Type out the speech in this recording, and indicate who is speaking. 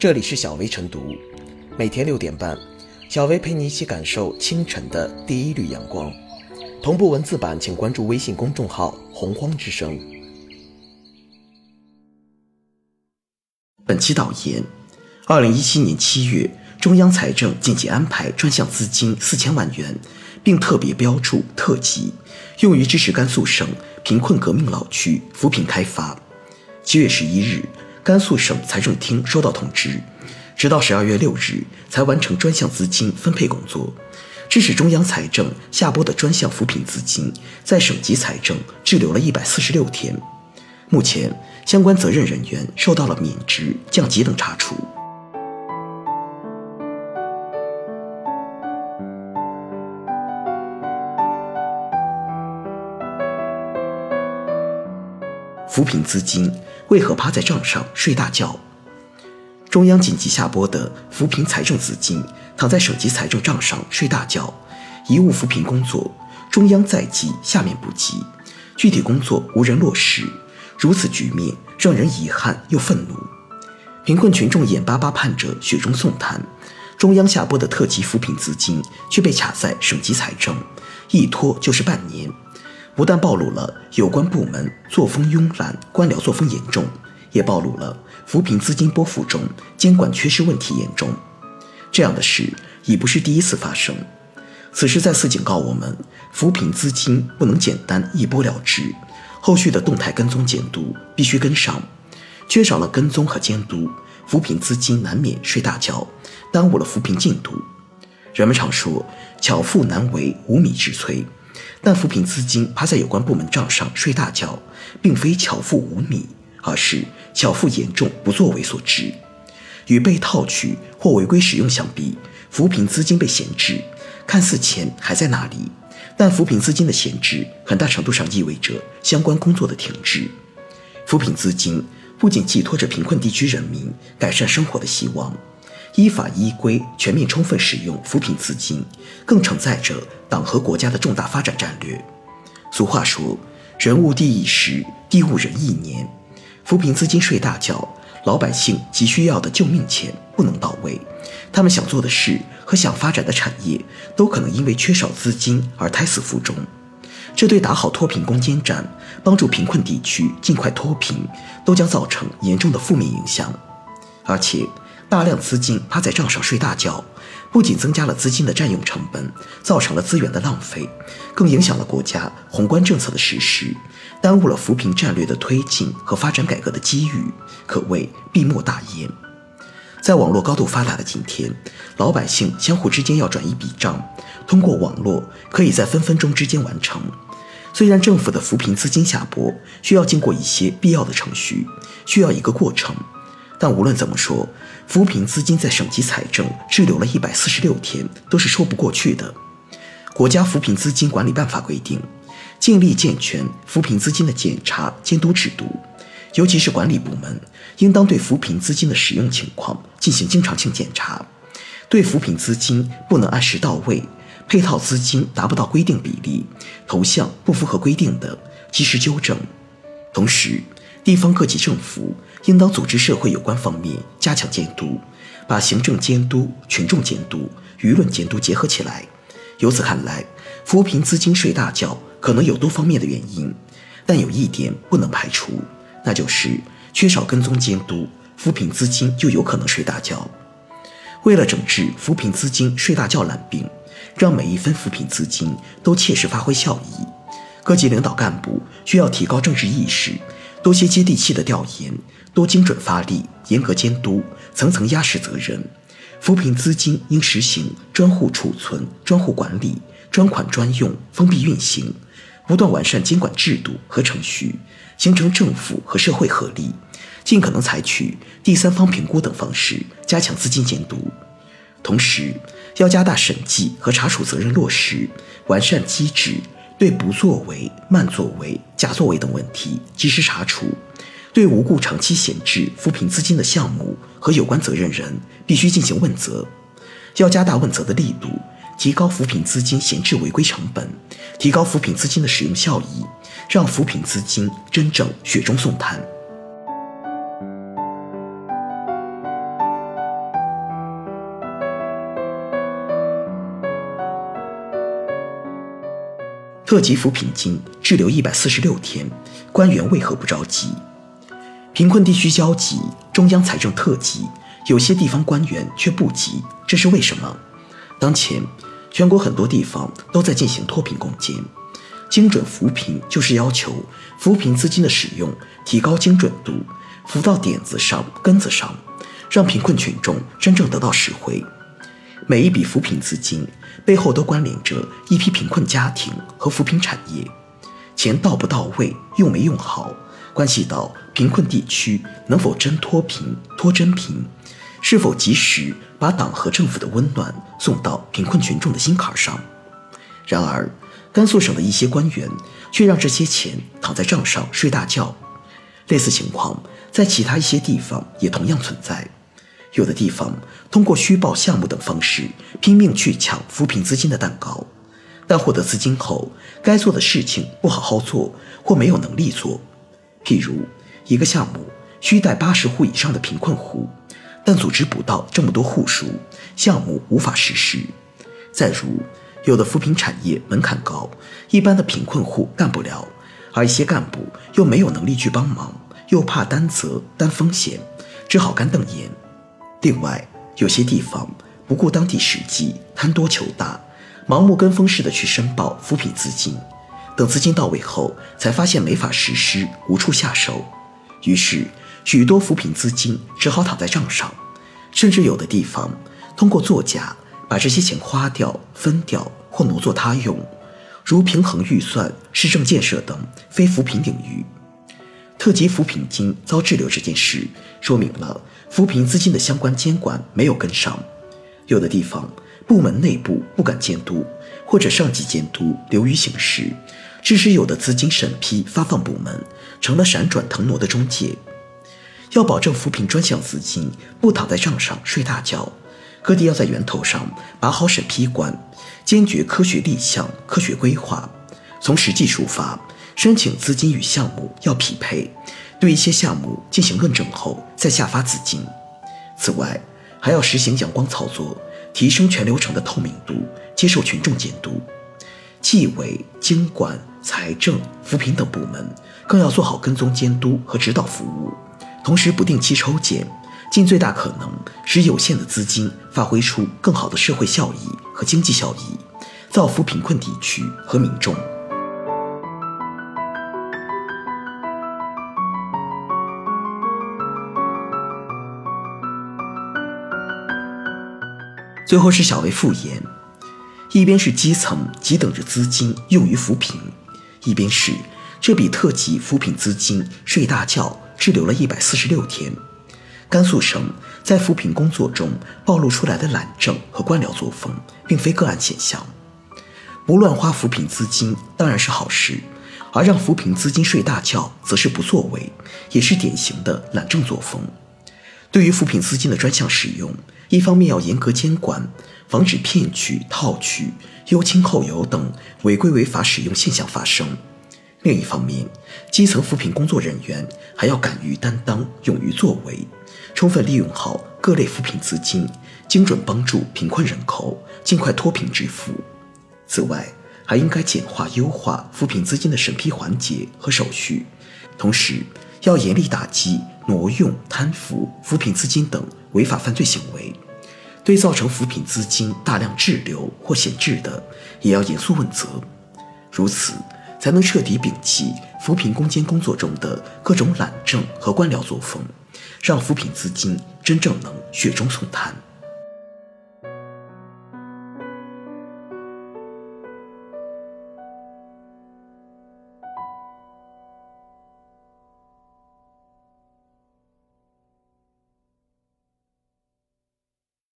Speaker 1: 这里是小薇晨读，每天六点半，小薇陪你一起感受清晨的第一缕阳光。同步文字版，请关注微信公众号“洪荒之声”。本期导言：二零一七年七月，中央财政紧急安排专项资金四千万元，并特别标注特级，用于支持甘肃省贫困革命老区扶贫开发。七月十一日。甘肃省财政厅收到通知，直到十二月六日才完成专项资金分配工作，致使中央财政下拨的专项扶贫资金在省级财政滞留了一百四十六天。目前，相关责任人员受到了免职、降级等查处。扶贫资金。为何趴在账上睡大觉？中央紧急下拨的扶贫财政资金躺在省级财政账上睡大觉，贻误扶贫工作。中央在即，下面不急，具体工作无人落实，如此局面让人遗憾又愤怒。贫困群众眼巴巴盼着雪中送炭，中央下拨的特级扶贫资金却被卡在省级财政，一拖就是半年。不但暴露了有关部门作风慵懒、官僚作风严重，也暴露了扶贫资金拨付中监管缺失问题严重。这样的事已不是第一次发生。此事再次警告我们：扶贫资金不能简单一拨了之，后续的动态跟踪监督必须跟上。缺少了跟踪和监督，扶贫资金难免睡大觉，耽误了扶贫进度。人们常说：“巧妇难为无米之炊。”但扶贫资金趴在有关部门账上睡大觉，并非巧妇无米，而是巧妇严重不作为所致。与被套取或违规使用相比，扶贫资金被闲置，看似钱还在那里，但扶贫资金的闲置很大程度上意味着相关工作的停滞。扶贫资金不仅寄托着贫困地区人民改善生活的希望。依法依规、全面充分使用扶贫资金，更承载着党和国家的重大发展战略。俗话说：“人误地一时，地误人一年。”扶贫资金睡大觉，老百姓急需要的救命钱不能到位，他们想做的事和想发展的产业都可能因为缺少资金而胎死腹中。这对打好脱贫攻坚战、帮助贫困地区尽快脱贫，都将造成严重的负面影响，而且。大量资金趴在账上睡大觉，不仅增加了资金的占用成本，造成了资源的浪费，更影响了国家宏观政策的实施，耽误了扶贫战略的推进和发展改革的机遇，可谓闭幕大焉。在网络高度发达的今天，老百姓相互之间要转一笔账，通过网络可以在分分钟之间完成。虽然政府的扶贫资金下拨需要经过一些必要的程序，需要一个过程。但无论怎么说，扶贫资金在省级财政滞留了一百四十六天，都是说不过去的。国家扶贫资金管理办法规定，建立健全扶贫资金的检查监督制度，尤其是管理部门，应当对扶贫资金的使用情况进行经常性检查，对扶贫资金不能按时到位、配套资金达不到规定比例、投向不符合规定的，及时纠正。同时，地方各级政府应当组织社会有关方面加强监督，把行政监督、群众监督、舆论监督结合起来。由此看来，扶贫资金睡大觉可能有多方面的原因，但有一点不能排除，那就是缺少跟踪监督，扶贫资金就有可能睡大觉。为了整治扶贫资金睡大觉懒病，让每一分扶贫资金都切实发挥效益，各级领导干部需要提高政治意识。多些接地气的调研，多精准发力，严格监督，层层压实责任。扶贫资金应实行专户储存、专户管理、专款专用、封闭运行，不断完善监管制度和程序，形成政府和社会合力，尽可能采取第三方评估等方式加强资金监督。同时，要加大审计和查处责任落实，完善机制。对不作为、慢作为、假作为等问题及时查处，对无故长期闲置扶贫资金的项目和有关责任人必须进行问责，要加大问责的力度，提高扶贫资金闲置违规成本，提高扶贫资金的使用效益，让扶贫资金真正雪中送炭。特级扶贫金滞留一百四十六天，官员为何不着急？贫困地区焦急，中央财政特急，有些地方官员却不急，这是为什么？当前，全国很多地方都在进行脱贫攻坚，精准扶贫就是要求扶贫资金的使用提高精准度，扶到点子上、根子上，让贫困群众真正得到实惠。每一笔扶贫资金背后都关联着一批贫困家庭和扶贫产业，钱到不到位，用没用好，关系到贫困地区能否真脱贫、脱真贫，是否及时把党和政府的温暖送到贫困群众的心坎上。然而，甘肃省的一些官员却让这些钱躺在账上睡大觉。类似情况在其他一些地方也同样存在。有的地方通过虚报项目等方式拼命去抢扶贫资金的蛋糕，但获得资金后，该做的事情不好好做或没有能力做。譬如，一个项目需带八十户以上的贫困户，但组织不到这么多户数，项目无法实施。再如，有的扶贫产业门槛高，一般的贫困户干不了，而一些干部又没有能力去帮忙，又怕担责担风险，只好干瞪眼。另外，有些地方不顾当地实际，贪多求大，盲目跟风似的去申报扶贫资金，等资金到位后，才发现没法实施，无处下手，于是许多扶贫资金只好躺在账上，甚至有的地方通过作假把这些钱花掉、分掉或挪作他用，如平衡预算、市政建设等非扶贫领域。特级扶贫金遭滞留这件事，说明了扶贫资金的相关监管没有跟上。有的地方部门内部不敢监督，或者上级监督流于形式，致使有的资金审批发放部门成了闪转腾挪的中介。要保证扶贫专项资金不躺在账上睡大觉，各地要在源头上把好审批关，坚决科学立项、科学规划，从实际出发。申请资金与项目要匹配，对一些项目进行论证后再下发资金。此外，还要实行阳光操作，提升全流程的透明度，接受群众监督。纪委、经管、财政、扶贫等部门更要做好跟踪监督和指导服务，同时不定期抽检，尽最大可能使有限的资金发挥出更好的社会效益和经济效益，造福贫困地区和民众。最后是小为复言，一边是基层急等着资金用于扶贫，一边是这笔特级扶贫资金睡大觉滞留了一百四十六天。甘肃省在扶贫工作中暴露出来的懒政和官僚作风，并非个案现象。不乱花扶贫资金当然是好事，而让扶贫资金睡大觉则是不作为，也是典型的懒政作风。对于扶贫资金的专项使用，一方面要严格监管，防止骗取、套取、优亲厚友等违规违法使用现象发生；另一方面，基层扶贫工作人员还要敢于担当、勇于作为，充分利用好各类扶贫资金，精准帮助贫困人口尽快脱贫致富。此外，还应该简化、优化扶贫资金的审批环节和手续，同时要严厉打击挪用、贪腐、扶贫资金等。违法犯罪行为，对造成扶贫资金大量滞留或闲置的，也要严肃问责。如此，才能彻底摒弃扶贫攻坚工作中的各种懒政和官僚作风，让扶贫资金真正能雪中送炭。